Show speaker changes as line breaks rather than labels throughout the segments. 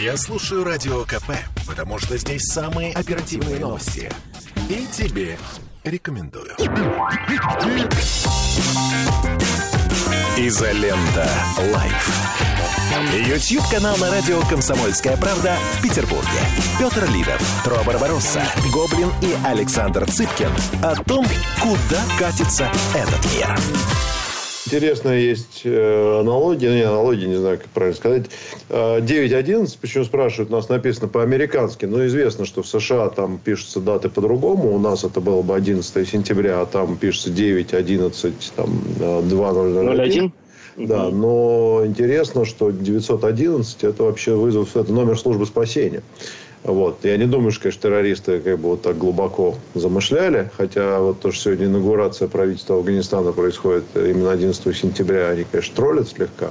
Я слушаю Радио КП, потому что здесь самые оперативные новости. И тебе рекомендую. Изолента. Live. YouTube-канал на радио «Комсомольская правда» в Петербурге. Петр Лидов, Тро Барбаросса, Гоблин и Александр Цыпкин о том, куда катится этот мир.
Интересная есть э, аналогия, не аналогия, не знаю, как правильно сказать. 9.11, э, почему спрашивают, у нас написано по-американски, но известно, что в США там пишутся даты по-другому. У нас это было бы 11 сентября, а там пишется 9, 11, там 2001. Да, но интересно, что 911 это вообще вызов, это номер службы спасения. Вот. Я не думаю, что, конечно, террористы как бы вот так глубоко замышляли. Хотя вот то, что сегодня инаугурация правительства Афганистана происходит именно 11 сентября, они, конечно, троллят слегка.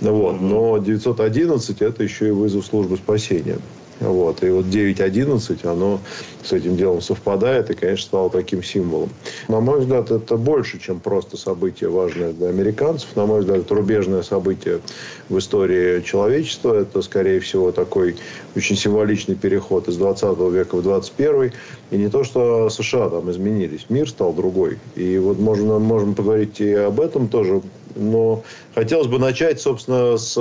Вот. Но 911 это еще и вызов службы спасения. Вот. И вот 9.11, оно с этим делом совпадает и, конечно, стало таким символом. На мой взгляд, это больше, чем просто событие важное для американцев. На мой взгляд, это рубежное событие в истории человечества. Это, скорее всего, такой очень символичный переход из 20 века в 21. И не то, что США там изменились. Мир стал другой. И вот можно, можем поговорить и об этом тоже но хотелось бы начать, собственно, с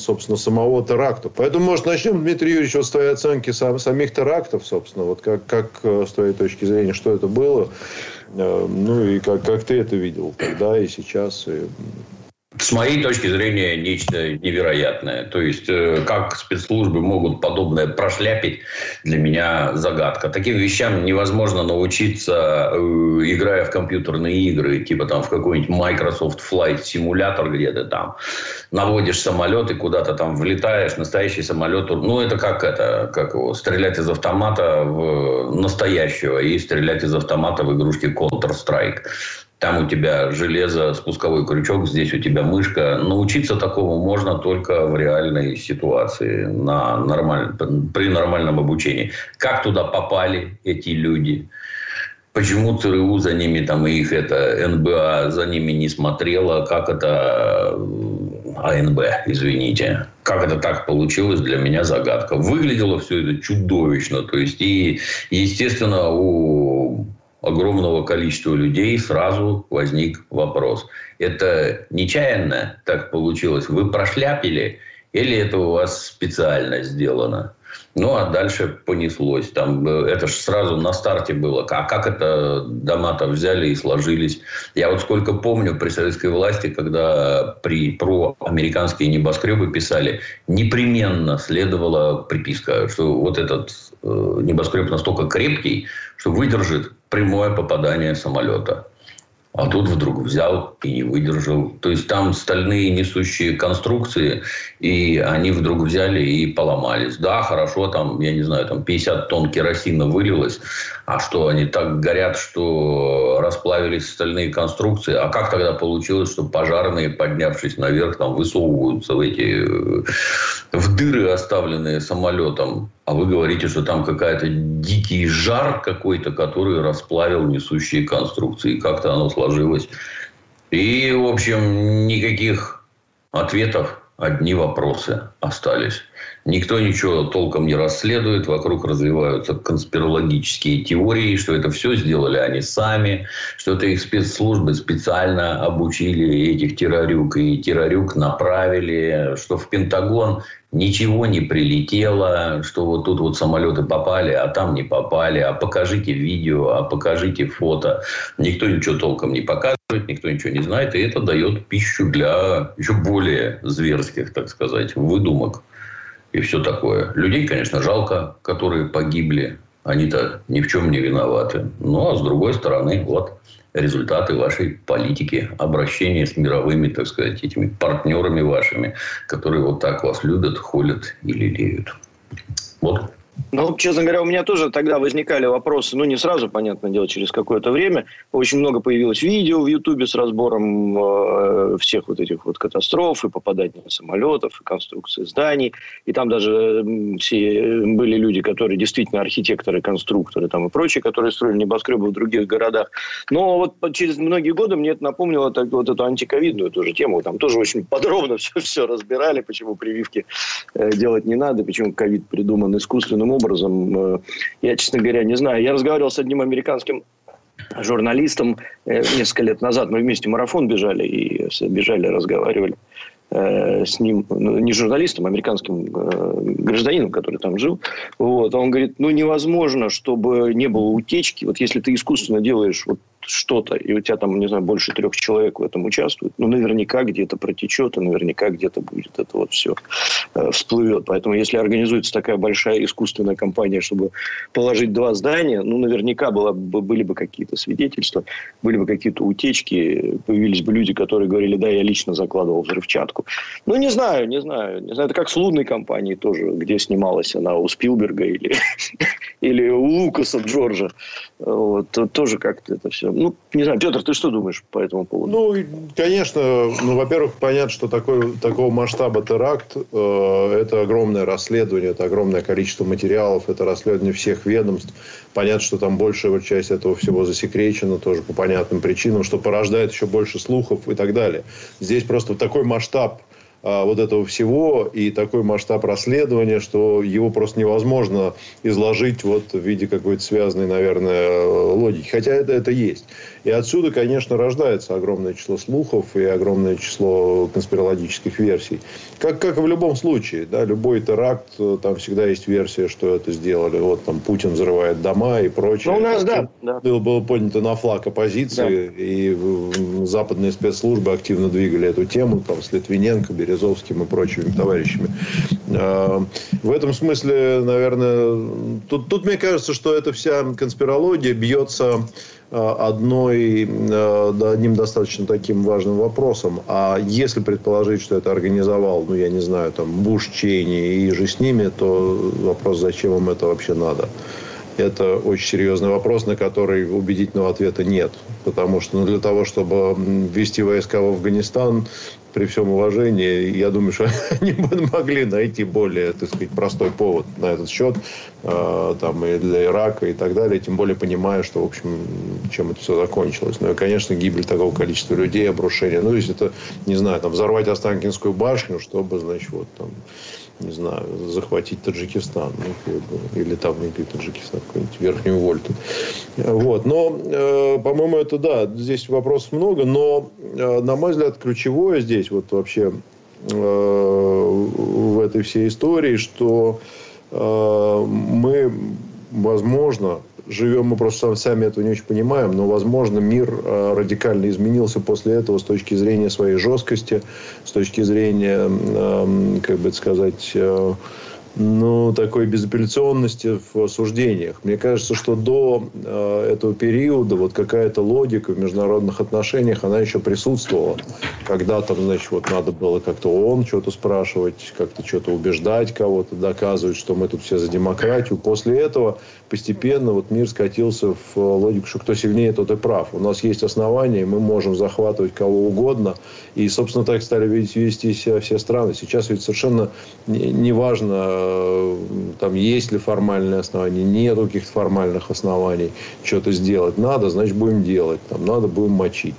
собственно, самого теракта. Поэтому, может, начнем, Дмитрий Юрьевич, вот с твоей оценки сам, самих терактов, собственно, вот как, как э, с твоей точки зрения, что это было, э, ну и как, как ты это видел тогда и сейчас, и
с моей точки зрения, нечто невероятное. То есть, э, как спецслужбы могут подобное прошляпить, для меня загадка. Таким вещам невозможно научиться, э, играя в компьютерные игры, типа там в какой-нибудь Microsoft Flight симулятор, где ты там наводишь самолет и куда-то там влетаешь, настоящий самолет. Ну, это как это, как его, стрелять из автомата в настоящего и стрелять из автомата в игрушке Counter-Strike. Там у тебя железо, спусковой крючок, здесь у тебя мышка. Научиться такому можно только в реальной ситуации, на нормаль... при нормальном обучении. Как туда попали эти люди? Почему ЦРУ за ними, там, и их это НБА за ними не смотрела? Как это АНБ, извините. Как это так получилось, для меня загадка. Выглядело все это чудовищно. То есть, и, естественно, у огромного количества людей сразу возник вопрос. Это нечаянно так получилось? Вы прошляпили или это у вас специально сделано? Ну, а дальше понеслось. Там, э, это же сразу на старте было. А как это дома-то взяли и сложились? Я вот сколько помню при советской власти, когда при, про американские небоскребы писали, непременно следовала приписка, что вот этот э, небоскреб настолько крепкий, что выдержит прямое попадание самолета. А тут вдруг взял и не выдержал. То есть там стальные несущие конструкции, и они вдруг взяли и поломались. Да, хорошо, там, я не знаю, там 50 тонн керосина вылилось, а что, они так горят, что расплавились стальные конструкции? А как тогда получилось, что пожарные, поднявшись наверх, там высовываются в эти в дыры, оставленные самолетом? А вы говорите, что там какая-то дикий жар какой-то, который расплавил несущие конструкции. Как-то оно сложилось. И, в общем, никаких ответов, одни вопросы остались. Никто ничего толком не расследует. Вокруг развиваются конспирологические теории, что это все сделали они сами, что это их спецслужбы специально обучили этих террорюк, и террорюк направили, что в Пентагон ничего не прилетело, что вот тут вот самолеты попали, а там не попали, а покажите видео, а покажите фото. Никто ничего толком не показывает, никто ничего не знает, и это дает пищу для еще более зверских, так сказать, выдумок и все такое. Людей, конечно, жалко, которые погибли. Они-то ни в чем не виноваты. Ну, а с другой стороны, вот результаты вашей политики, обращения с мировыми, так сказать, этими партнерами вашими, которые вот так вас любят, холят и лелеют. Вот
Ну, честно говоря, у меня тоже тогда возникали вопросы, ну, не сразу, понятное дело, через какое-то время. Очень много появилось видео в Ютубе с разбором э, всех вот этих вот катастроф и попадания самолетов, и конструкции зданий. И там даже все были люди, которые действительно архитекторы, конструкторы там и прочие, которые строили небоскребы в других городах. Но вот через многие годы мне это напомнило так, вот эту антиковидную тоже тему. Там тоже очень подробно все, все разбирали, почему прививки э, делать не надо, почему ковид придуман искусственным образом. Э, я, честно говоря, не знаю. Я разговаривал с одним американским журналистом э, несколько лет назад. Мы вместе марафон бежали и бежали, разговаривали э, с ним, ну, не журналистом, а американским гражданином, который там жил. Вот. Он говорит, ну невозможно, чтобы не было утечки. Вот если ты искусственно делаешь вот что-то, и у тебя там, не знаю, больше трех человек в этом участвует, ну, наверняка где-то протечет, и наверняка где-то будет это вот все э, всплывет. Поэтому, если организуется такая большая искусственная кампания, чтобы положить два здания, ну, наверняка была, были бы какие-то свидетельства, были бы какие-то утечки, появились бы люди, которые говорили, да, я лично закладывал взрывчатку. Ну, не знаю, не знаю. Не знаю, это как с лунной компанией тоже, где снималась она у Спилберга или, или у Лукаса Джорджа. Вот, тоже как-то это все ну, не знаю, Петр, ты что думаешь по этому поводу?
Ну, конечно, ну, во-первых, понятно, что такой, такого масштаба теракт э, это огромное расследование, это огромное количество материалов, это расследование всех ведомств. Понятно, что там большая часть этого всего засекречена тоже по понятным причинам, что порождает еще больше слухов и так далее. Здесь просто такой масштаб вот этого всего и такой масштаб расследования, что его просто невозможно изложить вот в виде какой-то связанной, наверное, логики. Хотя это, это есть. И отсюда, конечно, рождается огромное число слухов и огромное число конспирологических версий. Как, как и в любом случае, да, любой теракт, там всегда есть версия, что это сделали. Вот там Путин взрывает дома и прочее.
Ну, у нас, да. да.
Было, было поднято на флаг оппозиции, да. и западные спецслужбы активно двигали эту тему, там, с Литвиненко, Березовским и прочими товарищами. А, в этом смысле, наверное, тут, тут мне кажется, что эта вся конспирология бьется а, одной, а, одним достаточно таким важным вопросом. А если предположить, что это организовал, ну, я не знаю, там, Буш, Чейни и же с ними, то вопрос, зачем им это вообще надо? Это очень серьезный вопрос, на который убедительного ответа нет. Потому что ну, для того, чтобы ввести войска в Афганистан, при всем уважении, я думаю, что они могли найти более, так сказать, простой повод на этот счет, э, там, и для Ирака, и так далее, тем более понимая, что, в общем, чем это все закончилось. Ну, и, конечно, гибель такого количества людей, обрушение. Ну, если это, не знаю, там, взорвать Останкинскую башню, чтобы, значит, вот там не знаю, захватить Таджикистан, ну, или там, или Таджикистан, какой-нибудь Верхнюю Вольту. Вот. Но, э, по-моему, это да, здесь вопросов много, но, э, на мой взгляд, ключевое здесь вот вообще э, в этой всей истории, что э, мы, возможно, живем, мы просто сами этого не очень понимаем, но, возможно, мир э, радикально изменился после этого с точки зрения своей жесткости, с точки зрения, эм, как бы сказать, э, ну, такой безапелляционности в суждениях. Мне кажется, что до э, этого периода вот какая-то логика в международных отношениях, она еще присутствовала. Когда там, значит, вот надо было как-то ООН что-то спрашивать, как-то что-то убеждать кого-то, доказывать, что мы тут все за демократию. После этого постепенно вот мир скатился в логику, что кто сильнее, тот и прав. У нас есть основания, мы можем захватывать кого угодно. И, собственно, так стали вести себя все страны. Сейчас ведь совершенно не важно, Э, там есть ли формальные основания, нет каких-то формальных оснований что-то сделать. Надо, значит, будем делать. Там, надо, будем мочить.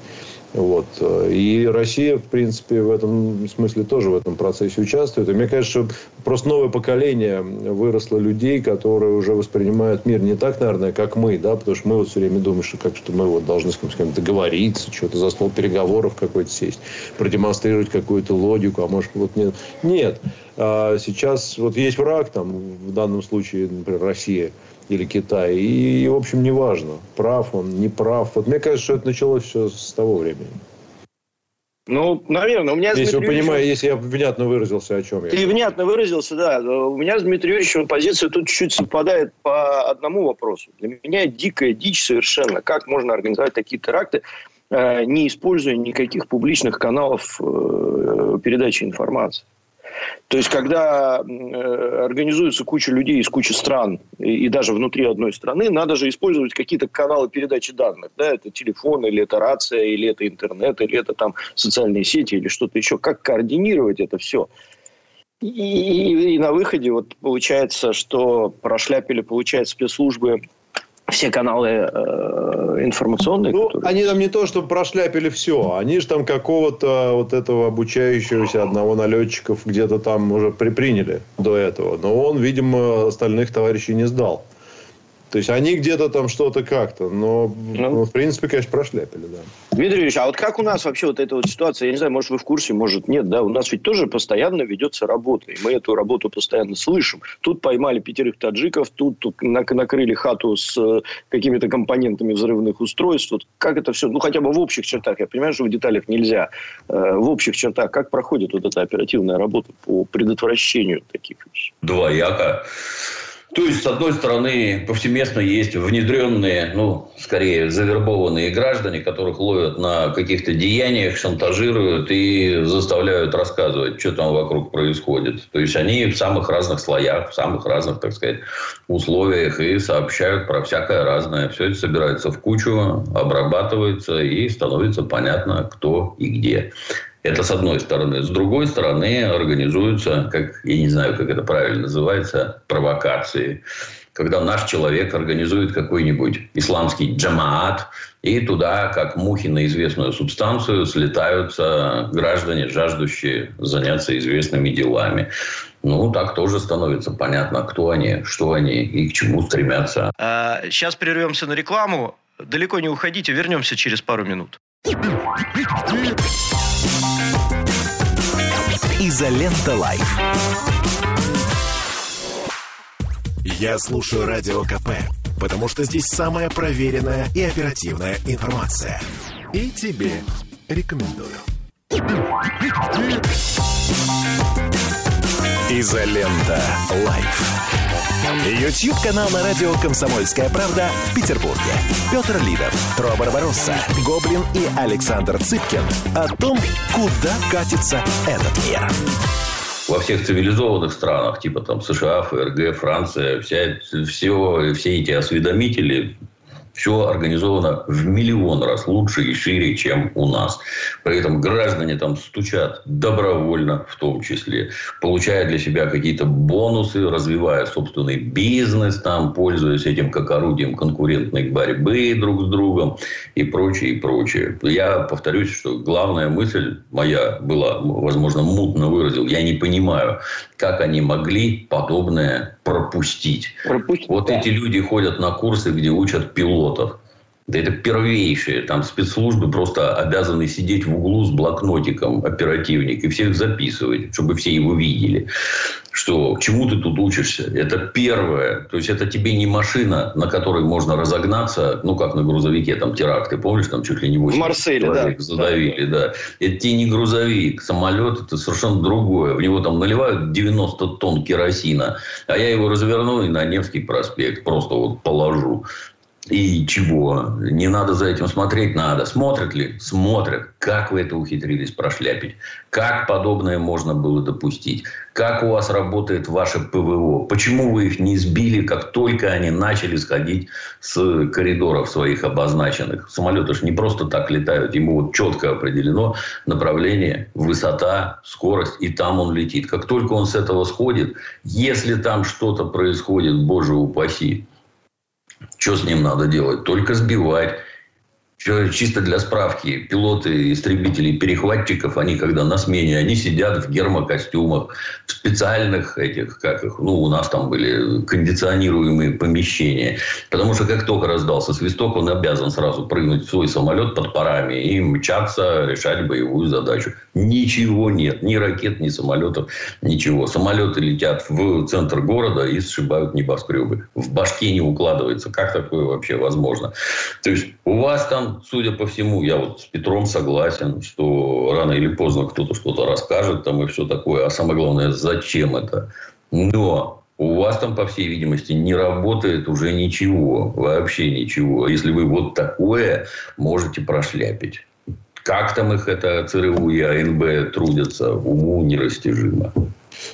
Вот. И Россия, в принципе, в этом смысле тоже в этом процессе участвует. И мне кажется, просто новое поколение выросло людей, которые уже воспринимают мир не так, наверное, как мы, да, потому что мы вот все время думаем, что как что мы вот должны с кем-то договориться, что-то за стол переговоров какой-то сесть, продемонстрировать какую-то логику, а может вот нет. Нет. А сейчас вот есть враг, там, в данном случае, например, Россия – или Китай. И, в общем, неважно, прав он, не прав. Вот мне кажется, что это началось все с того времени.
Ну, наверное, у меня
Если Дмитрий вы понимаете, если я внятно выразился, о чем я.
Ты внятно выразился, да. У меня с Дмитрием Юрьевичем позиция тут чуть-чуть совпадает по одному вопросу. Для меня дикая дичь совершенно. Как можно организовать такие теракты, э, не используя никаких публичных каналов э, передачи информации? То есть, когда э, организуется куча людей из кучи стран, и, даже внутри одной страны, надо же использовать какие-то каналы передачи данных. Да? Это телефон, или это рация, или это интернет, или это там социальные сети, или что-то еще. Как координировать это все? И, и, и на выходе вот получается, что прошляпили, получается, спецслужбы все каналы э, информационные.
Ну, которые... они там не то, что прошляпили все. Они же там какого-то вот этого обучающегося одного налетчиков где-то там уже приприняли до этого. Но он, видимо, остальных товарищей не сдал. То есть они где-то там что-то как-то, но ну, ну, в принципе, конечно, прошляпили, да.
Дмитрий Ильич, а вот как у нас вообще вот эта вот ситуация, я не знаю, может вы в курсе, может нет, да, у нас ведь тоже постоянно ведется работа, и мы эту работу постоянно слышим. Тут поймали пятерых таджиков, тут, тут накрыли хату с э, какими-то компонентами взрывных устройств. Вот как это все, ну хотя бы в общих чертах, я понимаю, что в деталях нельзя, э, в общих чертах, как проходит вот эта оперативная работа по предотвращению таких вещей?
Двояко. То есть, с одной стороны, повсеместно есть внедренные, ну, скорее, завербованные граждане, которых ловят на каких-то деяниях, шантажируют и заставляют рассказывать, что там вокруг происходит. То есть, они в самых разных слоях, в самых разных, так сказать, условиях и сообщают про всякое разное. Все это собирается в кучу, обрабатывается и становится понятно, кто и где. Это с одной стороны. С другой стороны, организуются, как, я не знаю, как это правильно называется, провокации. Когда наш человек организует какой-нибудь исламский джамаат, и туда, как мухи на известную субстанцию, слетаются граждане, жаждущие заняться известными делами. Ну, так тоже становится понятно, кто они, что они и к чему стремятся.
А, сейчас прервемся на рекламу. Далеко не уходите, вернемся через пару минут.
Изолента Live. Я слушаю Радио КП, потому что здесь самая проверенная и оперативная информация. И тебе рекомендую. Изолента Live. YouTube-канал на радио «Комсомольская правда» в Петербурге. Петр Лидов, Тро Барбаросса, Гоблин и Александр Цыпкин о том, куда катится этот мир.
Во всех цивилизованных странах, типа там США, ФРГ, Франция, вся, все, все эти осведомители все организовано в миллион раз лучше и шире, чем у нас. При этом граждане там стучат добровольно, в том числе, получая для себя какие-то бонусы, развивая собственный бизнес, там, пользуясь этим как орудием конкурентной борьбы друг с другом и прочее, и прочее. Я повторюсь, что главная мысль моя была, возможно, мутно выразил. Я не понимаю, как они могли подобное пропустить. пропустить вот да. эти люди ходят на курсы, где учат пилотов. Да это первейшие. Там спецслужбы просто обязаны сидеть в углу с блокнотиком, оперативник, и всех записывать, чтобы все его видели. Что, чему ты тут учишься? Это первое. То есть, это тебе не машина, на которой можно разогнаться, ну, как на грузовике, там, теракты, помнишь, там чуть ли не 8
Марселе, человек
да. задавили, да. да. Это тебе не грузовик. Самолет – это совершенно другое. В него там наливают 90 тонн керосина, а я его разверну и на Невский проспект просто вот положу. И чего? Не надо за этим смотреть? Надо. Смотрят ли? Смотрят. Как вы это ухитрились прошляпить? Как подобное можно было допустить? Как у вас работает ваше ПВО? Почему вы их не сбили, как только они начали сходить с коридоров своих обозначенных? Самолеты же не просто так летают. Ему вот четко определено направление, высота, скорость, и там он летит. Как только он с этого сходит, если там что-то происходит, боже упаси, что с ним надо делать? Только сбивать. Чисто для справки, пилоты истребителей перехватчиков, они когда на смене, они сидят в гермокостюмах, в специальных этих, как их, ну, у нас там были кондиционируемые помещения. Потому что как только раздался свисток, он обязан сразу прыгнуть в свой самолет под парами и мчаться, решать боевую задачу. Ничего нет, ни ракет, ни самолетов, ничего. Самолеты летят в центр города и сшибают небоскребы. В башке не укладывается. Как такое вообще возможно? То есть, у вас там судя по всему, я вот с Петром согласен, что рано или поздно кто-то что-то расскажет там и все такое. А самое главное, зачем это? Но у вас там, по всей видимости, не работает уже ничего. Вообще ничего. Если вы вот такое можете прошляпить. Как там их это ЦРУ и АНБ трудятся, уму нерастяжимо.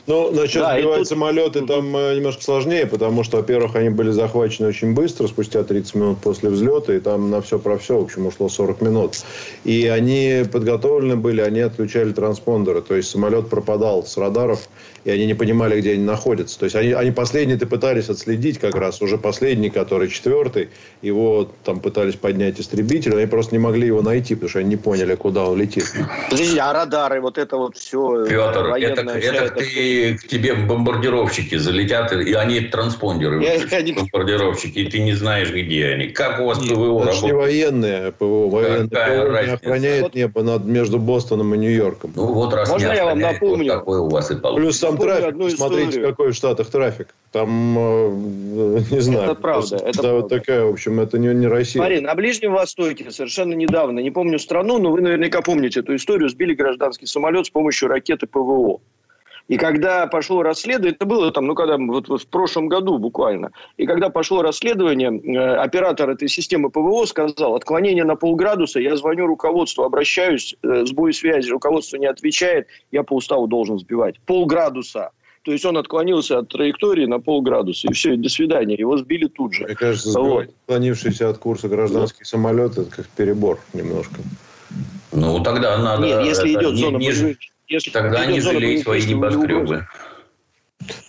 Ну, насчет да, сбивать тут... самолеты там э, немножко сложнее, потому что, во-первых, они были захвачены очень быстро, спустя 30 минут после взлета, и там на все про все, в общем, ушло 40 минут. И они подготовлены были, они отключали транспондеры, то есть самолет пропадал с радаров, и они не понимали, где они находятся. То есть они, они последние-то пытались отследить как раз, уже последний, который четвертый, его там пытались поднять истребитель, они просто не могли его найти, потому что они не поняли, куда он летит.
Подожди, а радары, вот это вот все...
Петр, это, это, ты, к тебе бомбардировщики залетят, и они транспондеры, я, я бомбардировщики, и ты не знаешь, где они. Как у вас
Нет, ПВО работает? не военные ПВО, военное ПВО не охраняет вот... небо над, между Бостоном и Нью-Йорком.
Ну вот раз
Можно
не
я вам напомню?
Вот такой у вас и
получится. Плюс сам трафик, смотрите, какой в Штатах трафик. Там, э, не знаю.
Это правда. Это
да,
правда.
вот такая, в общем, это не, не Россия.
Смотри, на Ближнем Востоке совершенно недавно, не помню страну, но вы наверняка помните эту историю, сбили гражданский самолет с помощью ракеты ПВО. И когда пошло расследование, это было там, ну, когда вот, вот в прошлом году буквально, и когда пошло расследование, э, оператор этой системы ПВО сказал, отклонение на полградуса, я звоню руководству, обращаюсь, э, сбой связи, руководство не отвечает, я по уставу должен сбивать. Полградуса. То есть он отклонился от траектории на полградуса. И все, и до свидания. Его сбили тут же.
Мне кажется, вот. отклонившийся от курса гражданский вот. самолет, это как перебор немножко.
Ну, тогда надо...
Нет, если идет зона
не, если тогда не жалей свои небоскребы.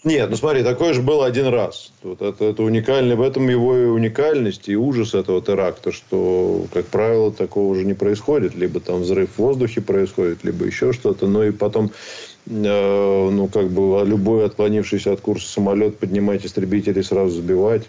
Нет, ну смотри, такое же было один раз. Вот это, это уникально, в этом его и уникальность, и ужас этого теракта, что, как правило, такого уже не происходит. Либо там взрыв в воздухе происходит, либо еще что-то. Но и потом Э, ну, как бы любой отклонившийся от курса самолет поднимать истребители и сразу сбивать.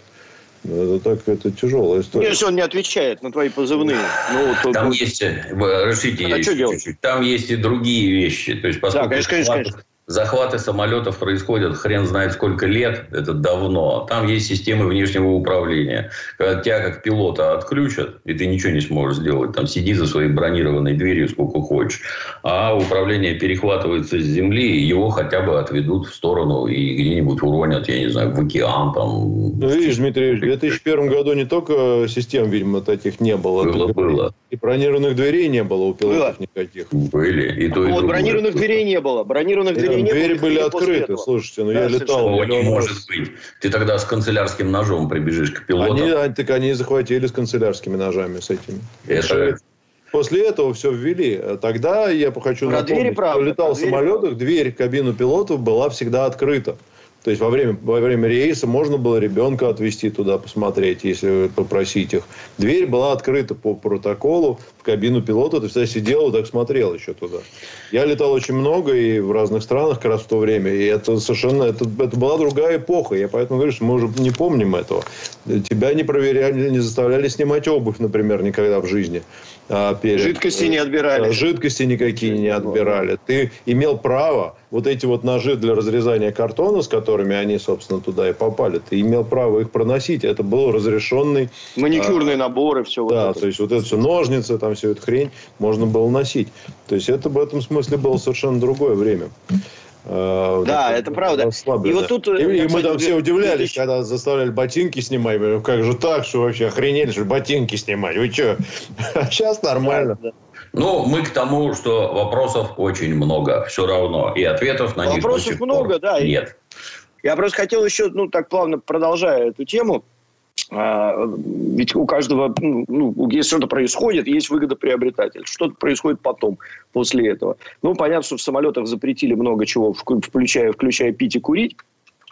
Ну, это так, это тяжелая история.
Если он не отвечает на твои позывные. Ну,
то, там есть, э, разрешите, а чуть-чуть. Там есть и другие вещи. То есть, поскольку да, конечно, конечно. Захваты самолетов происходят хрен знает сколько лет, это давно. Там есть системы внешнего управления. Когда тебя как пилота отключат, и ты ничего не сможешь сделать, там сиди за своей бронированной дверью сколько хочешь. А управление перехватывается с земли, и его хотя бы отведут в сторону и где-нибудь уронят, я не знаю, в океан. Там.
Ну, видишь, Дмитрий, в 2001 году не только систем, видимо, таких не было.
Было, было.
И бронированных дверей не было у пилотов было. никаких.
Были. И то, и
вот, бронированных дверей не было. Бронированных дверей
не Двери были открыты, слушайте, ну да, я летал.
О, не может быть. Ты тогда с канцелярским ножом прибежишь к пилоту.
Они, так они захватили с канцелярскими ножами с этими.
Это...
После этого все ввели. Тогда я хочу Про напомнить, двери, правда, летал в самолетах, дверь в кабину пилотов была всегда открыта. То есть во время, во время рейса можно было ребенка отвезти туда посмотреть, если попросить их. Дверь была открыта по протоколу кабину пилота. Ты всегда сидел и так смотрел еще туда. Я летал очень много и в разных странах как раз в то время. И это совершенно... Это, это была другая эпоха. Я поэтому говорю, что мы уже не помним этого. Тебя не проверяли, не заставляли снимать обувь, например, никогда в жизни.
А, перед... Жидкости не отбирали.
Жидкости никакие не отбирали. Ты имел право вот эти вот ножи для разрезания картона, с которыми они, собственно, туда и попали, ты имел право их проносить. Это был разрешенный...
Маникюрные а, наборы, все
да, вот это. то есть вот это все ножницы, там все это хрень можно было носить. То есть это в этом смысле было совершенно другое время.
Uh, да, это правда.
И вот тут... И, и мы там все удивлялись, 2000... когда заставляли ботинки снимать. Как же так, что вообще охренели, что ботинки снимать? Вы что? А сейчас нормально. Да, да.
Ну, мы к тому, что вопросов очень много все равно. И ответов на
вопросов
них
Вопросов много, да.
Нет.
Я просто хотел еще, ну, так плавно продолжая эту тему, ведь у каждого, ну, если что-то происходит, есть выгодоприобретатель. Что-то происходит потом, после этого. Ну, понятно, что в самолетах запретили много чего, включая, включая пить и курить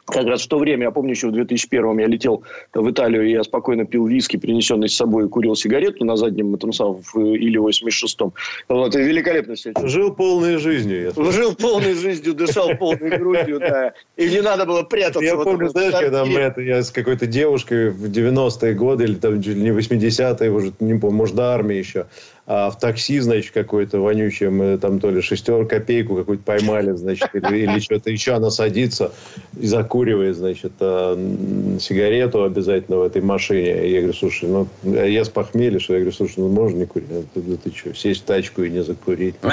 как раз в то время, я помню, еще в 2001 я летел в Италию, и я спокойно пил виски, принесенный с собой, и курил сигарету на заднем этом самом, в Или-86. Вот, и великолепно все
это. Жил полной жизнью.
Жил полной жизнью, дышал полной грудью, да. И не надо было прятаться.
Я помню, знаешь, когда мы это, я с какой-то девушкой в 90-е годы, или там не 80-е, уже, не помню, может, до армии еще, а в такси, значит, какой-то вонючий, мы там то ли шестер копейку какую-то поймали, значит, или, или что-то еще, она садится и закуривает, значит, а, сигарету обязательно в этой машине. Я говорю, слушай, ну, я с похмелья, что я говорю, слушай, ну, можно не курить? Да, да ты что, сесть в тачку и не закурить?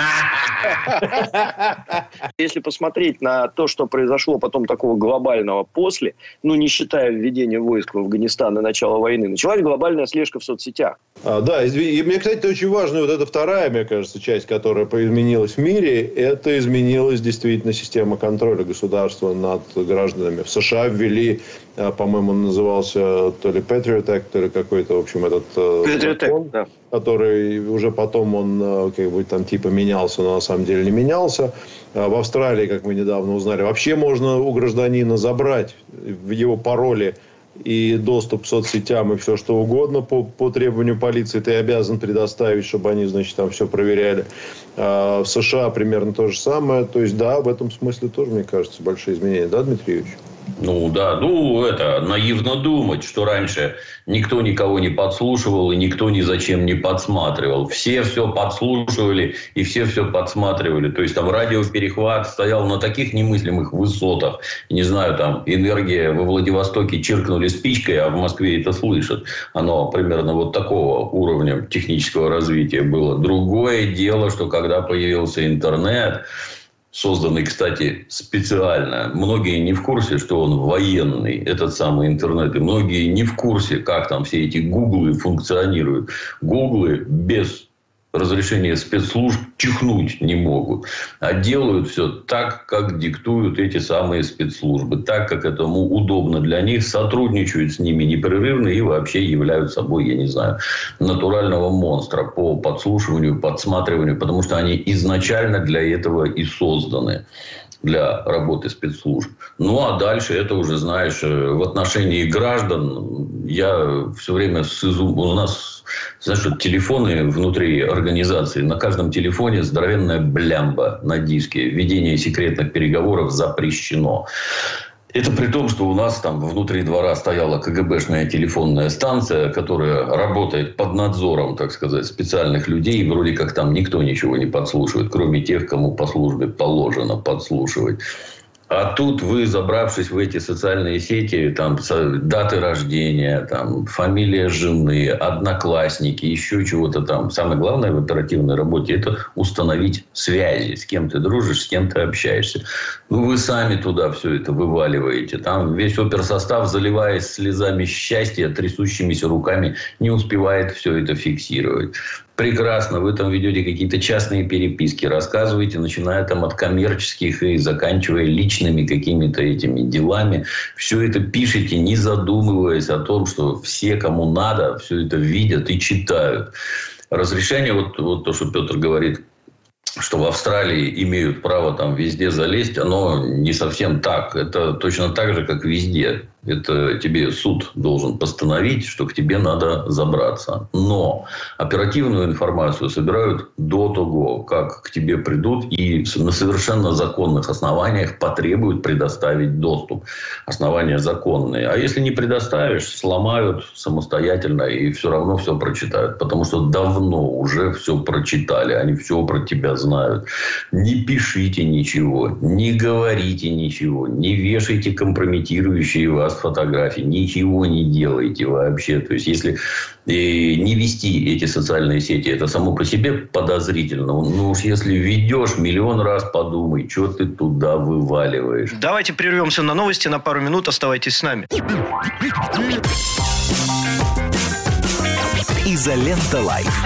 Если посмотреть на то, что произошло потом такого глобального после, ну, не считая введения войск в Афганистан и начала войны, началась глобальная слежка в соцсетях.
А, да, и мне, кстати, это очень важно важная вот эта вторая, мне кажется, часть, которая изменилась в мире, это изменилась действительно система контроля государства над гражданами. В США ввели, э, по-моему, он назывался то ли Patriot Act, то ли какой-то, в общем, этот э, Patriot закон, да. который уже потом он как бы там типа менялся, но на самом деле не менялся. В Австралии, как мы недавно узнали, вообще можно у гражданина забрать в его пароли и доступ к соцсетям и все что угодно по, по требованию полиции ты обязан предоставить, чтобы они, значит, там все проверяли. А в США примерно то же самое. То есть, да, в этом смысле тоже, мне кажется, большие изменения. Да, Дмитрий Юрьевич?
Ну да, ну это наивно думать, что раньше никто никого не подслушивал и никто ни зачем не подсматривал. Все все подслушивали и все все подсматривали. То есть там радиоперехват стоял на таких немыслимых высотах. Не знаю, там энергия во Владивостоке чиркнули спичкой, а в Москве это слышат. Оно примерно вот такого уровня технического развития было. Другое дело, что когда появился интернет, созданный, кстати, специально. Многие не в курсе, что он военный, этот самый интернет. И многие не в курсе, как там все эти гуглы функционируют. Гуглы без разрешения спецслужб чихнуть не могут. А делают все так, как диктуют эти самые спецслужбы. Так, как этому удобно для них. Сотрудничают с ними непрерывно и вообще являются собой, я не знаю, натурального монстра по подслушиванию, подсматриванию. Потому что они изначально для этого и созданы для работы спецслужб. Ну, а дальше это уже, знаешь, э, в отношении граждан я все время с изум... У нас, знаешь, телефоны внутри организации. На каждом телефоне здоровенная блямба на диске. Ведение секретных переговоров запрещено. Это при том, что у нас там внутри двора стояла КГБшная телефонная станция, которая работает под надзором, так сказать, специальных людей. Вроде как там никто ничего не подслушивает, кроме тех, кому по службе положено подслушивать. А тут вы, забравшись в эти социальные сети, там даты рождения, там фамилия жены, одноклассники, еще чего-то там. Самое главное в оперативной работе – это установить связи, с кем ты дружишь, с кем ты общаешься. Ну, вы сами туда все это вываливаете. Там весь оперсостав, заливаясь слезами счастья, трясущимися руками, не успевает все это фиксировать прекрасно, вы там ведете какие-то частные переписки, рассказываете, начиная там от коммерческих и заканчивая личными какими-то этими делами. Все это пишете, не задумываясь о том, что все, кому надо, все это видят и читают. Разрешение, вот, вот то, что Петр говорит, что в Австралии имеют право там везде залезть, оно не совсем так. Это точно так же, как везде. Это тебе суд должен постановить, что к тебе надо забраться. Но оперативную информацию собирают до того, как к тебе придут и на совершенно законных основаниях потребуют предоставить доступ. Основания законные. А если не предоставишь, сломают самостоятельно и все равно все прочитают. Потому что давно уже все прочитали. Они все про тебя знают. Не пишите ничего, не говорите ничего, не вешайте компрометирующие вас фотографий, ничего не делайте вообще. То есть, если э, не вести эти социальные сети, это само по себе подозрительно. Ну уж если ведешь, миллион раз подумай, что ты туда вываливаешь.
Давайте прервемся на новости на пару минут. Оставайтесь с нами.
Изолента Live.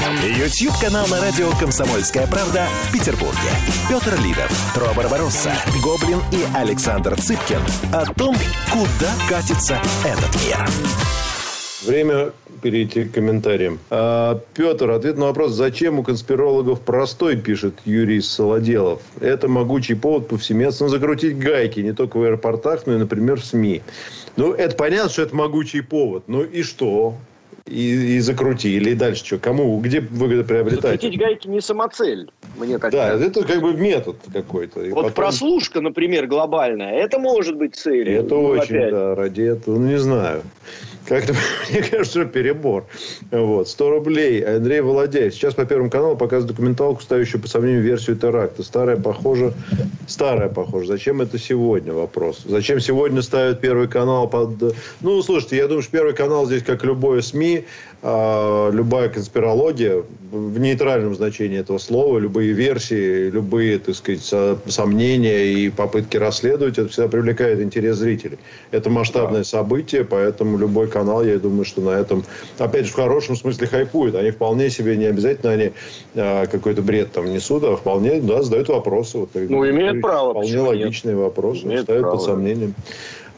YouTube-канал на радио «Комсомольская правда» в Петербурге. Петр Лидов, Тро Барбаросса, Гоблин и Александр Цыпкин о том, куда катится этот мир.
Время перейти к комментариям. А, Петр, ответ на вопрос, зачем у конспирологов простой, пишет Юрий Солоделов. Это могучий повод повсеместно закрутить гайки, не только в аэропортах, но и, например, в СМИ. Ну, это понятно, что это могучий повод. Ну и что? И, и закрутили. И дальше что? Кому? Где выгода приобретать?
Закрутить гайки не самоцель. Мне так
да,
кажется.
это как бы метод какой-то. И
Вот
потом-
прослушка, например, глобальная, это может быть целью.
Это
Ну,
очень,
опять.
да, ради этого, ну, не знаю. Как-то, мне кажется, перебор. Вот, 100 рублей. Андрей Володяев. Сейчас по Первому каналу показывают документалку, ставящую по сомнению версию теракта. Старая, похоже, старая, похоже. Зачем это сегодня? Вопрос. Зачем сегодня ставят Первый канал под... Ну, слушайте, я думаю, что Первый канал здесь, как любое СМИ, любая конспирология, в нейтральном значении этого слова, любые версии, любые, так сказать, со- сомнения и попытки расследовать, это всегда привлекает интерес зрителей. Это масштабное событие, поэтому любой канал, я думаю, что на этом, опять же, в хорошем смысле хайпует. Они вполне себе, не обязательно они а, какой-то бред там несут, а вполне, да, задают вопросы. Вот,
Ну, имеют право,
Вполне
почему нет?
логичные вопросы,
Имеют
ставят
право,
под
да.
сомнением.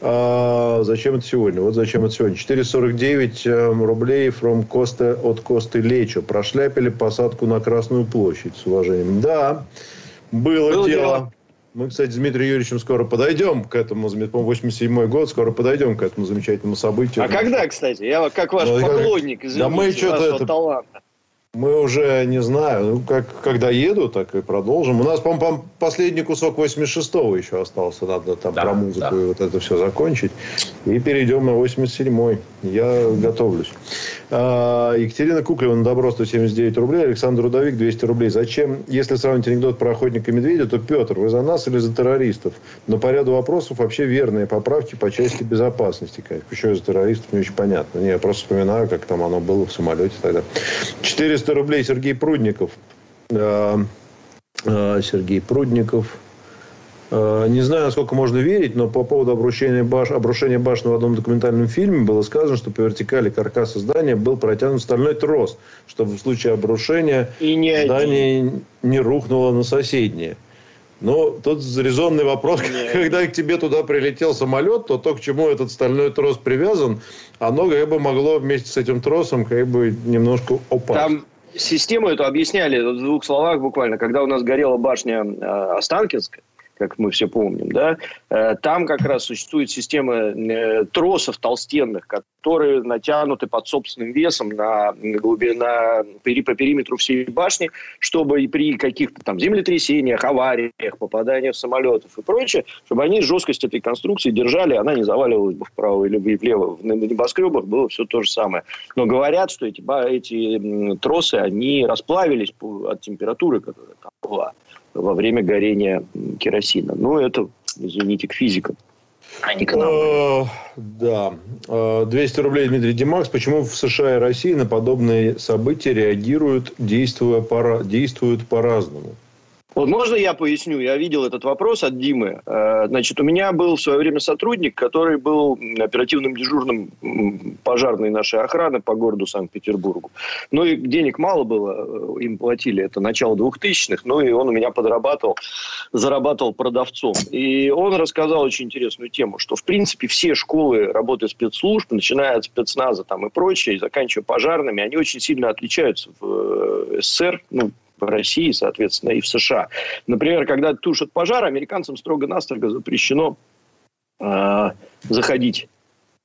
А, зачем это сегодня? Вот зачем это сегодня. 449 эм, рублей from Коста, от Косты Лечо. Прошляпили посадку на Красную площадь с уважением. Да, было,
Было
дело.
дело.
Мы, кстати, с Дмитрием Юрьевичем скоро подойдем к этому, по-моему, 87 год, скоро подойдем к этому замечательному событию.
А когда, кстати? Я как ваш
Ну,
поклонник,
Да
извините,
мы что-то
вашего
это-
таланта.
Мы уже, не знаю, ну, как, когда еду, так и продолжим. У нас, по-моему, последний кусок 86-го еще остался. Надо там
Да,
про музыку
да.
и вот это все закончить. И перейдем на 87-й. Я готовлюсь. А, Екатерина Куклева на добро 179 рублей. Александр Рудовик 200 рублей. Зачем, если сравнить анекдот про охотника и медведя, то Петр, вы за нас или за террористов? Но по ряду вопросов вообще верные поправки по части безопасности. конечно. Почему за террористов, не очень понятно. Не, я просто вспоминаю, как там оно было в самолете тогда. 400 рублей Сергей Прудников. А, а, Сергей Прудников. А, Не знаю, насколько можно верить, но по поводу обрушения, баш... обрушения башни в одном документальном фильме было сказано, что по вертикали каркаса здания был протянут стальной трос, чтобы в случае обрушения
И не один.
здание не рухнуло на соседнее. Но тут резонный вопрос,
Нет.
когда к тебе туда прилетел самолет, то то, к чему этот стальной трос привязан, оно как бы могло вместе с этим тросом как бы немножко упасть.
Там систему эту объясняли в двух словах буквально. Когда у нас горела башня э, Останкинская, как мы все помним, да, э, там как раз существует система э, тросов толстенных, которые натянуты под собственным весом на глубине, на, пери- по периметру всей башни, чтобы и при каких-то там землетрясениях, авариях, попаданиях самолетов и прочее, чтобы они жесткость этой конструкции держали, она не заваливалась бы вправо или влево. В небоскребах было все то же самое. Но говорят, что эти, эти тросы, они расплавились от температуры, которая там была во время горения керосина. Ну, это, извините, к физикам, а не к нам.
Э, Да. Э, 200 рублей Дмитрий Димакс. Почему в США и России на подобные события реагируют, действуя пора... действуют по-разному?
Вот можно я поясню? Я видел этот вопрос от Димы. Э, Значит, у меня был в свое время сотрудник, который был оперативным дежурным пожарной нашей охраны по городу Санкт-Петербургу. Ну и денег мало было, э, им платили, это начало 2000-х, ну и он у меня подрабатывал, зарабатывал продавцом. И он рассказал очень интересную тему, что в принципе все школы работы спецслужб, начиная от спецназа там и прочее, и заканчивая пожарными, они очень сильно отличаются в э, СССР, ну, в России, соответственно, и в США. Например, когда тушат пожар, американцам строго-настрого запрещено э, заходить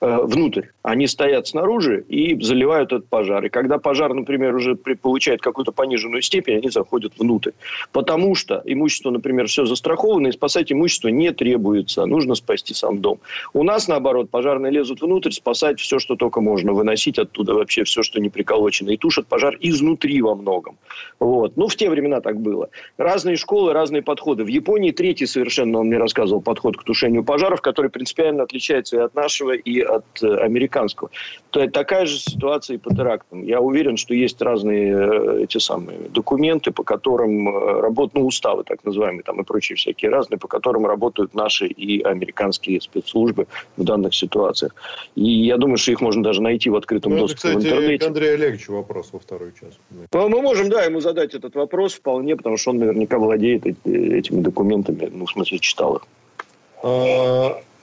внутрь. Они стоят снаружи и заливают этот пожар. И когда пожар, например, уже получает какую-то пониженную степень, они заходят внутрь. Потому что имущество, например, все застраховано, и спасать имущество не требуется. Нужно спасти сам дом. У нас, наоборот, пожарные лезут внутрь, спасать все, что только можно. Выносить оттуда вообще все, что не приколочено. И тушат пожар изнутри во многом. Вот. Ну, в те времена так было. Разные школы, разные подходы. В Японии третий совершенно, он мне рассказывал, подход к тушению пожаров, который принципиально отличается и от нашего, и от э, американского. То есть такая же ситуация и по терактам. Я уверен, что есть разные э, эти самые документы, по которым э, работают, ну, уставы так называемые, там и прочие всякие разные, по которым работают наши и американские спецслужбы в данных ситуациях. И я думаю, что их можно даже найти в открытом
Ну, это,
доступе в
кстати, к
интернете.
Андрею Олеговичу вопрос во второй час.
Ну, мы можем, да, ему задать этот вопрос вполне, потому что он наверняка владеет эти- этими документами, ну, в смысле, читал их.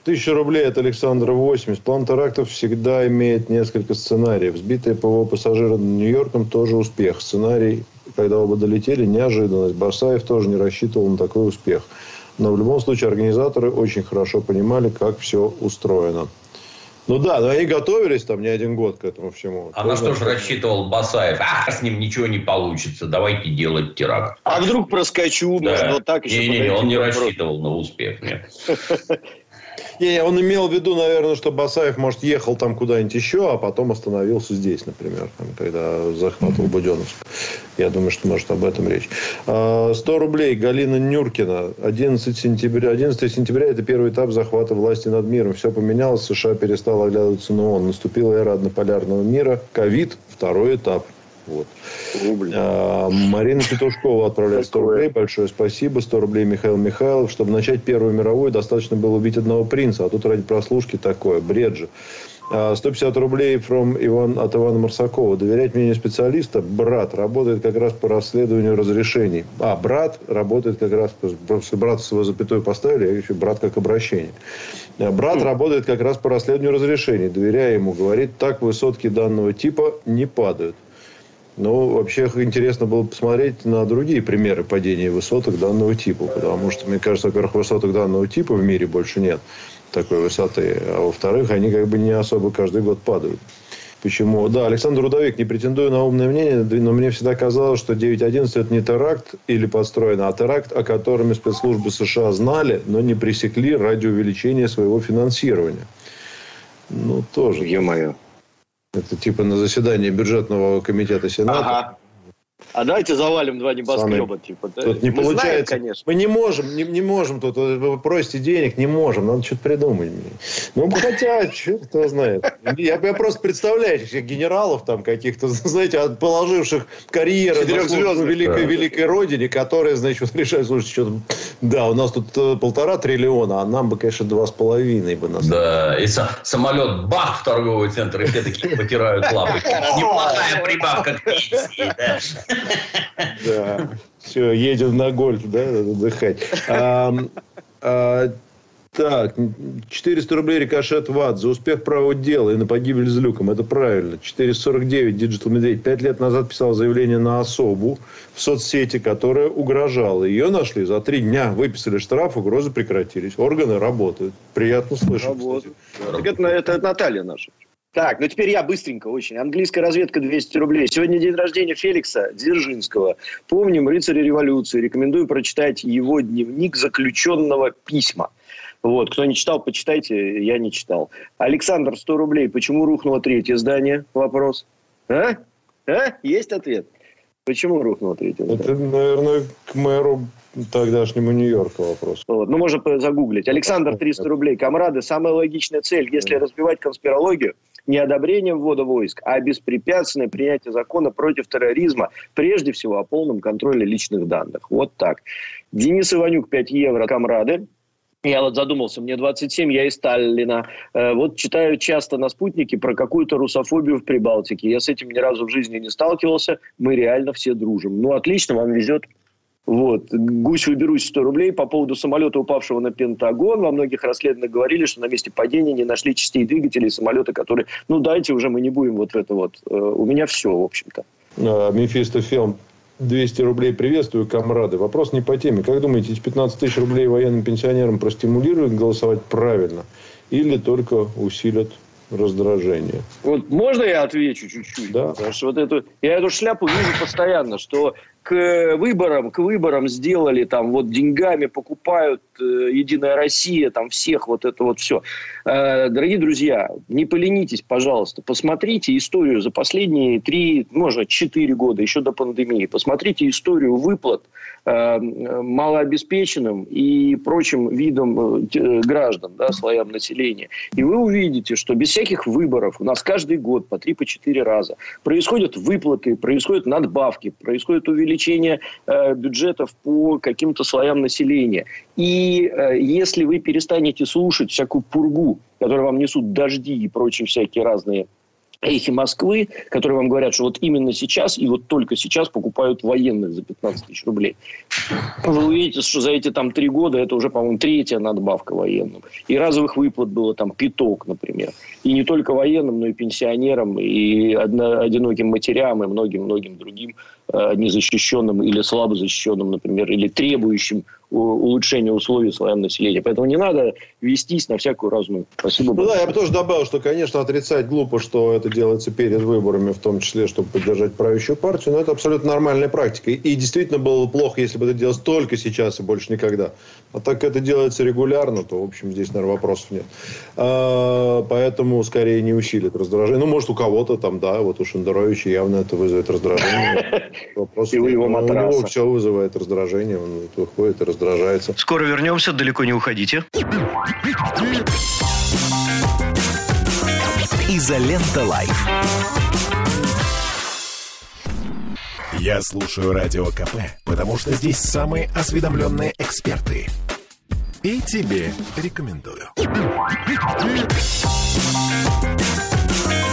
Тысяча рублей от Александра 80. План терактов всегда имеет несколько сценариев. Сбитые ПВО пассажира над Нью-Йорком тоже успех. Сценарий, когда оба долетели, неожиданность. Барсаев тоже не рассчитывал на такой успех. Но в любом случае организаторы очень хорошо понимали, как все устроено. Ну да, но они готовились там не один год к этому всему.
А на что же рассчитывал Басаев? А, с ним ничего не получится, давайте делать теракт.
А вдруг проскочу, да. может, вот так еще
Не-не-не, он не рассчитывал на успех, нет.
Не, он имел в виду, наверное, что Басаев, может, ехал там куда-нибудь еще, а потом остановился здесь, например, там, когда захватывал Буденновск. Я думаю, что может об этом речь. 100 а, рублей Галина Нюркина. 11 сентября. 11 сентября – это первый этап захвата власти над миром. Все поменялось, США перестала оглядываться на ООН. Наступила эра однополярного мира. Ковид – второй этап. Вот. А, Марина Петушкова отправляет 100 рублей. Большое спасибо. 100 рублей Михаил Михайлов. Чтобы начать Первую мировую, достаточно было убить одного принца. А тут ради прослушки такое. Бред же. 150 а, рублей from Иван, от Ивана Марсакова. Доверять мнению специалиста. Брат работает как раз по расследованию разрешений. А, брат работает как раз... Просто брат свою запятую поставили, а еще брат как обращение. А, брат mm. работает как раз по расследованию разрешений. Доверяя ему, говорит, так высотки данного типа не падают. Ну, вообще интересно было посмотреть на другие примеры падения высоток данного типа. Потому что, мне кажется, во-первых, высоток данного типа в мире больше нет такой высоты. А во-вторых, они как бы не особо каждый год падают. Почему? Да, Александр Рудовик, не претендую на умное мнение, но мне всегда казалось, что 9.11 это не теракт или подстроено, а теракт, о котором спецслужбы США знали, но не пресекли ради увеличения своего финансирования. Ну, тоже.
Е-мое.
Это типа на заседании бюджетного комитета Сената. Ага.
А давайте завалим два небоскреба, типа. Да?
Тут не мы получается. Знаем, конечно. Мы не можем, не, не можем тут. Вы просите денег, не можем. Надо что-то придумать. Ну, хотя, что кто знает. Я, я просто представляю этих генералов там каких-то, знаете, положивших карьеры на великой, да. великой родине, которые, значит, решают, слушайте, что да, у нас тут э, полтора триллиона, а нам бы, конечно, два с половиной бы нас.
Да, и самолет бах в торговый центр, и все такие потирают лапы. Неплохая прибавка к пенсии, да.
Да. Все, едем на гольф, да, отдыхать. А, так, 400 рублей рикошет ват за успех правого дела и на погибель с люком. Это правильно. 449 Digital Медведь. Пять лет назад писал заявление на особу в соцсети, которая угрожала. Ее нашли за три дня. Выписали штраф, угрозы прекратились. Органы работают. Приятно слышать. Работают.
Так это, это Наталья наша. Так, ну теперь я быстренько очень. Английская разведка 200 рублей. Сегодня день рождения Феликса Дзержинского. Помним рыцаря революции. Рекомендую прочитать его дневник заключенного письма. Вот, кто не читал, почитайте, я не читал. Александр, 100 рублей. Почему рухнуло третье здание? Вопрос. А? А? Есть ответ? Почему рухнуло третье
здание? Это, наверное, к мэру тогдашнему Нью-Йорку вопрос.
Вот. Ну, можно загуглить. Александр, 300 рублей. Комрады, самая логичная цель, если разбивать конспирологию, не одобрением ввода войск, а беспрепятственное принятие закона против терроризма, прежде всего о полном контроле личных данных. Вот так. Денис Иванюк, 5 евро, комрады. Я вот задумался, мне 27, я из Сталина. Э, вот читаю часто на спутнике про какую-то русофобию в Прибалтике. Я с этим ни разу в жизни не сталкивался. Мы реально все дружим. Ну, отлично, вам везет. Вот. Гусь выберусь 100 рублей по поводу самолета, упавшего на Пентагон. Во многих расследованиях говорили, что на месте падения не нашли частей двигателей самолета, которые... Ну, дайте уже, мы не будем вот в это вот. Э, у меня все, в общем-то.
А, Мефисто Филм. 200 рублей приветствую, комрады. Вопрос не по теме. Как думаете, эти 15 тысяч рублей военным пенсионерам простимулируют голосовать правильно? Или только усилят раздражение.
Вот можно я отвечу чуть-чуть? Да. Потому что вот эту, я эту шляпу вижу постоянно, что к выборам, к выборам сделали там вот деньгами покупают э, Единая Россия, там всех вот это вот все. Э, дорогие друзья, не поленитесь, пожалуйста, посмотрите историю за последние три, можно четыре года, еще до пандемии. Посмотрите историю выплат э, малообеспеченным и прочим видам э, граждан, да, слоям населения. И вы увидите, что без всяких выборов у нас каждый год по три, по четыре раза происходят выплаты, происходят надбавки, происходит увеличение увеличение э, бюджетов по каким-то слоям населения. И э, если вы перестанете слушать всякую пургу, которую вам несут дожди и прочие всякие разные эхи Москвы, которые вам говорят, что вот именно сейчас и вот только сейчас покупают военных за 15 тысяч рублей. Вы увидите, что за эти там три года это уже, по-моему, третья надбавка военным. И разовых выплат было там пяток, например. И не только военным, но и пенсионерам, и одиноким матерям, и многим-многим другим незащищенным или слабо защищенным, например, или требующим улучшения условий своего населения. Поэтому не надо вестись на всякую разную. Спасибо
ну. Да, я бы тоже добавил, что, конечно, отрицать глупо, что это делается перед выборами, в том числе, чтобы поддержать правящую партию, но это абсолютно нормальная практика. И действительно было бы плохо, если бы это делалось только сейчас и больше никогда. А так как это делается регулярно, то, в общем, здесь, наверное, вопросов нет. А, поэтому скорее не усилит раздражение. Ну, может, у кого-то там, да, вот у Шендеровича явно это вызовет раздражение.
Вопрос и у его матраса.
У него все вызывает раздражение, он выходит и раздражается.
Скоро вернемся, далеко не уходите.
Изолента Live. Я слушаю Радио КП, потому что здесь самые осведомленные эксперты. И тебе рекомендую.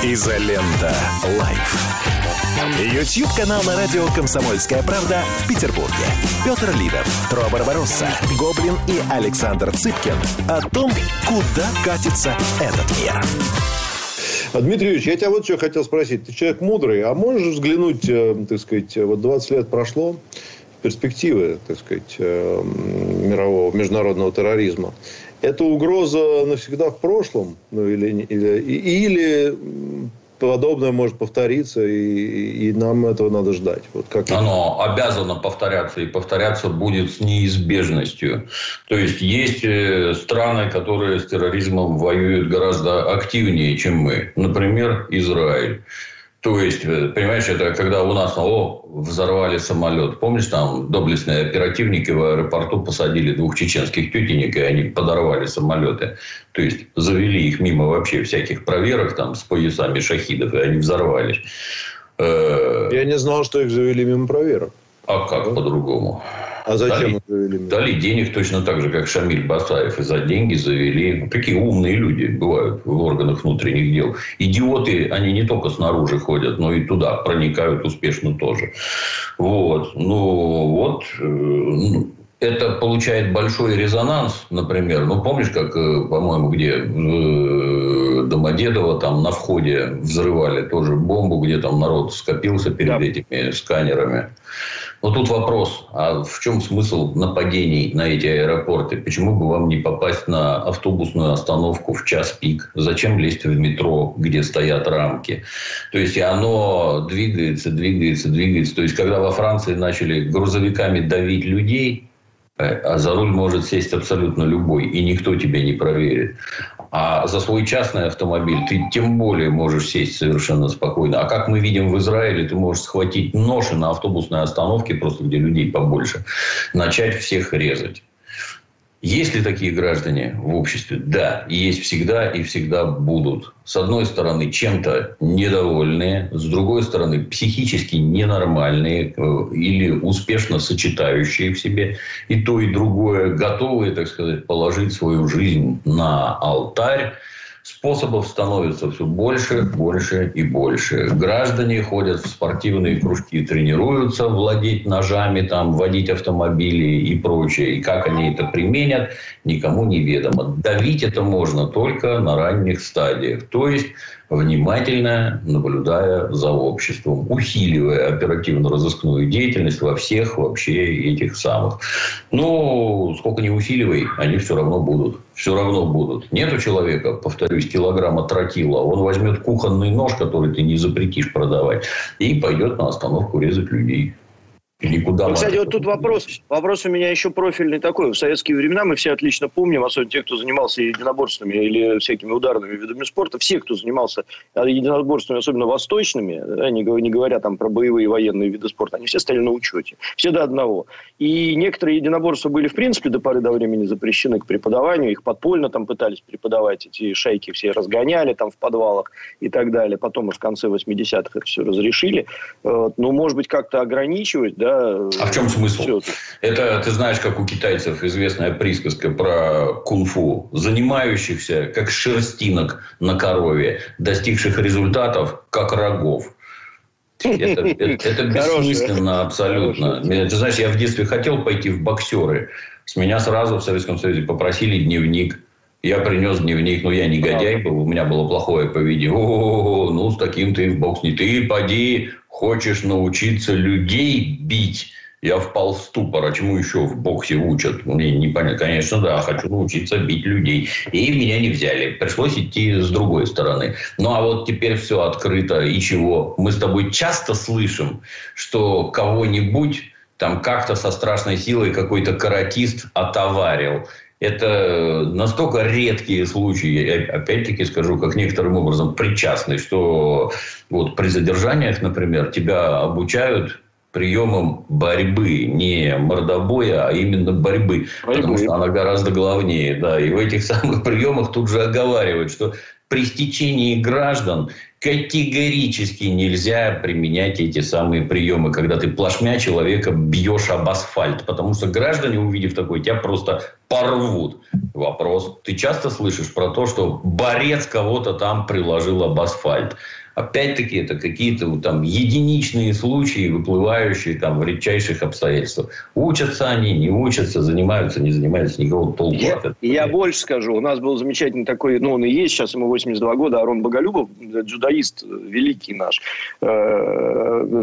Изолента Live. YouTube-канал на радио «Комсомольская правда» в Петербурге. Петр Лидов, Тро Барбаросса, Гоблин и Александр Цыпкин о том, куда катится этот мир.
Дмитрий Юрьевич, я тебя вот что хотел спросить. Ты человек мудрый, а можешь взглянуть, э, так сказать, вот 20 лет прошло, перспективы, так сказать, э, мирового, международного терроризма. Это угроза навсегда в прошлом? Ну, или, или, или подобное может повториться, и, и нам этого надо ждать. Вот как
Оно обязано повторяться, и повторяться будет с неизбежностью. То есть, есть э, страны, которые с терроризмом воюют гораздо активнее, чем мы. Например, Израиль. То есть, э, понимаешь, это когда у нас о, взорвали самолет. Помнишь, там доблестные оперативники в аэропорту посадили двух чеченских тетенек, и они подорвали самолеты. То есть, завели их мимо вообще всяких проверок там с поясами шахидов, и они взорвались.
Э, Я не знал, что их завели мимо проверок.
А как да? по-другому?
А зачем
дали, завели? Дали денег точно так же, как Шамиль Басаев. И за деньги завели. Такие умные люди бывают в органах внутренних дел. Идиоты, они не только снаружи ходят, но и туда проникают успешно тоже. Вот. Ну, вот. Э, ну, это получает большой резонанс, например. Ну, помнишь, как, э, по-моему, где в Домодедово там на входе взрывали тоже бомбу, где там народ скопился перед да. этими сканерами. Но тут вопрос, а в чем смысл нападений на эти аэропорты? Почему бы вам не попасть на автобусную остановку в час пик? Зачем лезть в метро, где стоят рамки? То есть, и оно двигается, двигается, двигается. То есть, когда во Франции начали грузовиками давить людей, а за руль может сесть абсолютно любой, и никто тебя не проверит. А за свой частный автомобиль ты тем более можешь сесть совершенно спокойно. А как мы видим в Израиле, ты можешь схватить нож и на автобусной остановке, просто где людей побольше, начать всех резать. Есть ли такие граждане в обществе? Да, есть всегда и всегда будут. С одной стороны, чем-то недовольные, с другой стороны, психически ненормальные э, или успешно сочетающие в себе и то, и другое, готовые, так сказать, положить свою жизнь на алтарь Способов становится все больше, больше и больше. Граждане ходят в спортивные кружки, тренируются владеть ножами, там, водить автомобили и прочее. И как они это применят, никому не ведомо. Давить это можно только на ранних стадиях. То есть, внимательно наблюдая за обществом, усиливая оперативно-розыскную деятельность во всех вообще этих самых. Ну, сколько не усиливай, они все равно будут. Все равно будут. Нет у человека, повторюсь, килограмма тротила. Он возьмет кухонный нож, который ты не запретишь продавать, и пойдет на остановку резать людей.
Никуда ну, кстати, вот тут вопрос, вопрос у меня еще профильный такой. В советские времена мы все отлично помним, особенно те, кто занимался единоборствами или всякими ударными видами спорта, все, кто занимался единоборствами, особенно восточными, да, не, не говоря там про боевые военные виды спорта, они все стояли на учете. Все до одного. И некоторые единоборства были, в принципе, до поры до времени запрещены к преподаванию. Их подпольно там пытались преподавать. Эти шайки все разгоняли там в подвалах и так далее. Потом в конце 80-х это все разрешили. Но, ну, может быть, как-то ограничивать, да,
а в чем смысл? Все. Это, ты знаешь, как у китайцев известная присказка про кунг-фу. Занимающихся, как шерстинок на корове, достигших результатов, как рогов. Это, это, это бессмысленно абсолютно. Ты знаешь, я в детстве хотел пойти в боксеры. С меня сразу в Советском Союзе попросили дневник Я принес дневник, ну, я негодяй был, у меня было плохое поведение. О, ну, с таким ты в бокс не ты, поди, хочешь научиться людей бить. Я впал в ступор. А чему еще в боксе учат? Мне непонятно. Конечно, да, хочу научиться бить людей. И меня не взяли. Пришлось идти с другой стороны. Ну, а вот теперь все открыто. И чего? Мы с тобой часто слышим, что кого-нибудь там как-то со страшной силой какой-то каратист отоварил это настолько редкие случаи, опять-таки скажу, как некоторым образом причастны, что вот при задержаниях, например, тебя обучают приемам борьбы, не мордобоя, а именно борьбы, борьбы, потому что она гораздо главнее. Да. И в этих самых приемах тут же оговаривают, что при стечении граждан категорически нельзя применять эти самые приемы, когда ты плашмя человека бьешь об асфальт, потому что граждане, увидев такое, тебя просто порвут. Вопрос. Ты часто слышишь про то, что борец кого-то там приложил об асфальт? Опять-таки, это какие-то там единичные случаи, выплывающие там в редчайших обстоятельствах. Учатся они, не учатся, занимаются, не занимаются, никакого толку
я, от этого. Я больше скажу. У нас был замечательный такой, ну, он и есть, сейчас ему 82 года, Арон Боголюбов, дзюдоист великий наш. Э,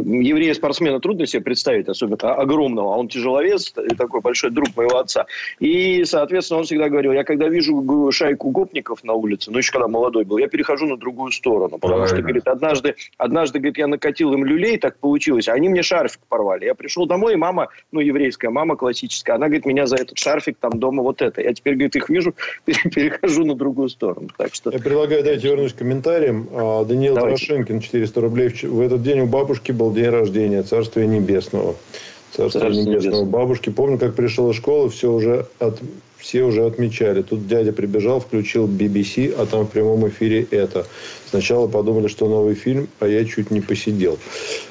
еврея-спортсмена трудно себе представить, особенно огромного. А он тяжеловес, такой большой друг моего отца. И, соответственно, он всегда говорил, я когда вижу шайку гопников на улице, ну, еще когда молодой был, я перехожу на другую сторону. Потому Правильно. что, говорит, однажды, однажды, говорит, я накатил им люлей, так получилось, а они мне шарфик порвали. Я пришел домой, и мама, ну, еврейская мама классическая, она, говорит, меня за этот шарфик там дома вот это. Я теперь, говорит, их вижу, перехожу на другую сторону. Так что...
Я предлагаю, дайте вернусь к комментариям. А, Даниил Давайте. Трошенкин, 400 рублей. В этот день у бабушки был день рождения, Царствия Небесного. Небесного. Небесного. Бабушки, помню, как пришел из школы, все уже от все уже отмечали. Тут дядя прибежал, включил BBC, а там в прямом эфире это. Сначала подумали, что новый фильм, а я чуть не посидел.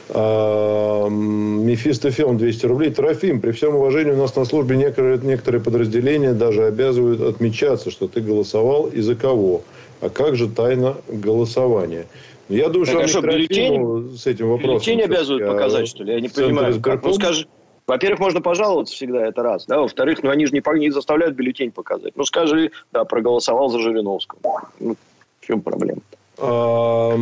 А, Мефистофеон 200 рублей. Трофим, при всем уважении у нас на службе некоторые, некоторые подразделения даже обязывают отмечаться, что ты голосовал и за кого. А как же тайна голосования? Я думаю, так, что, а что бюллетень, с этим вопросом.
Бюллетень обязывают показать, что ли? Я не понимаю. Как? Ну, скажи, во-первых, можно пожаловаться всегда, это раз. Да? Во-вторых, ну, они же не, не заставляют бюллетень показать. Ну, скажи, да, проголосовал за Жириновского. Ну, в чем проблема?
А,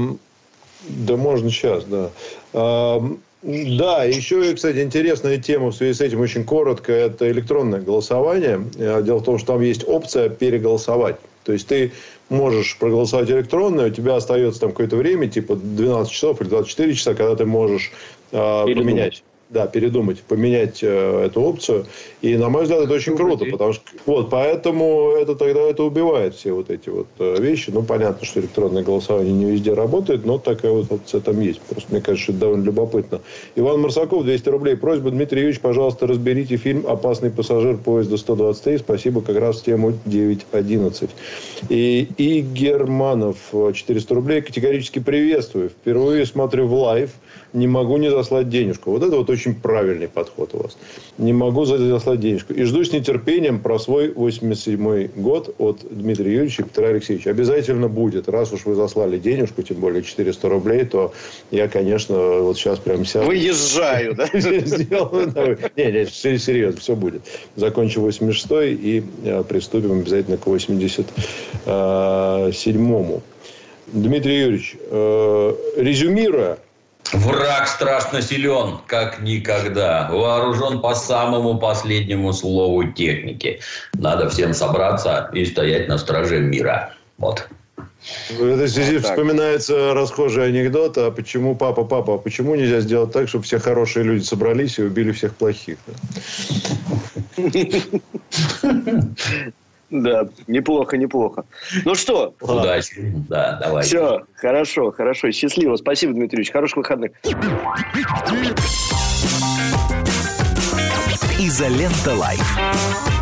да, можно сейчас, да. А, да, еще, кстати, интересная тема в связи с этим очень коротко. Это электронное голосование. Э, дело в том, что там есть опция переголосовать. То есть, ты можешь проголосовать электронно, у тебя остается там какое-то время, типа 12 часов или 24 часа, когда ты можешь э, поменять да, передумать, поменять э, эту опцию. И, на мой взгляд, это очень круто, потому что вот, поэтому это тогда это убивает все вот эти вот э, вещи. Ну, понятно, что электронное голосование не везде работает, но такая вот опция там есть. Просто мне кажется, это довольно любопытно. Иван Марсаков, 200 рублей. Просьба, Дмитрий Юрьевич, пожалуйста, разберите фильм «Опасный пассажир поезда 123». Спасибо как раз в тему 9.11. И И Германов, 400 рублей. Категорически приветствую. Впервые смотрю в live не могу не заслать денежку. Вот это вот очень правильный подход у вас. Не могу заслать денежку. И жду с нетерпением про свой 87-й год от Дмитрия Юрьевича и Петра Алексеевича. Обязательно будет. Раз уж вы заслали денежку, тем более 400 рублей, то я, конечно, вот сейчас прямо сяду.
Выезжаю, да?
Не, не, серьезно, все будет. Закончу 86-й и э, приступим обязательно к 87-му. Дмитрий Юрьевич, э, резюмируя,
Враг страшно силен, как никогда. Вооружен по самому последнему слову техники. Надо всем собраться и стоять на страже мира. Вот.
В этой связи вот вспоминается расхожий анекдот, а почему папа, папа, а почему нельзя сделать так, чтобы все хорошие люди собрались и убили всех плохих?
Да, неплохо, неплохо. Ну что?
Удачи. Да, давай.
Все, хорошо, хорошо. Счастливо. Спасибо, Дмитрий Ильич. Хороших выходных.
Изолента Live.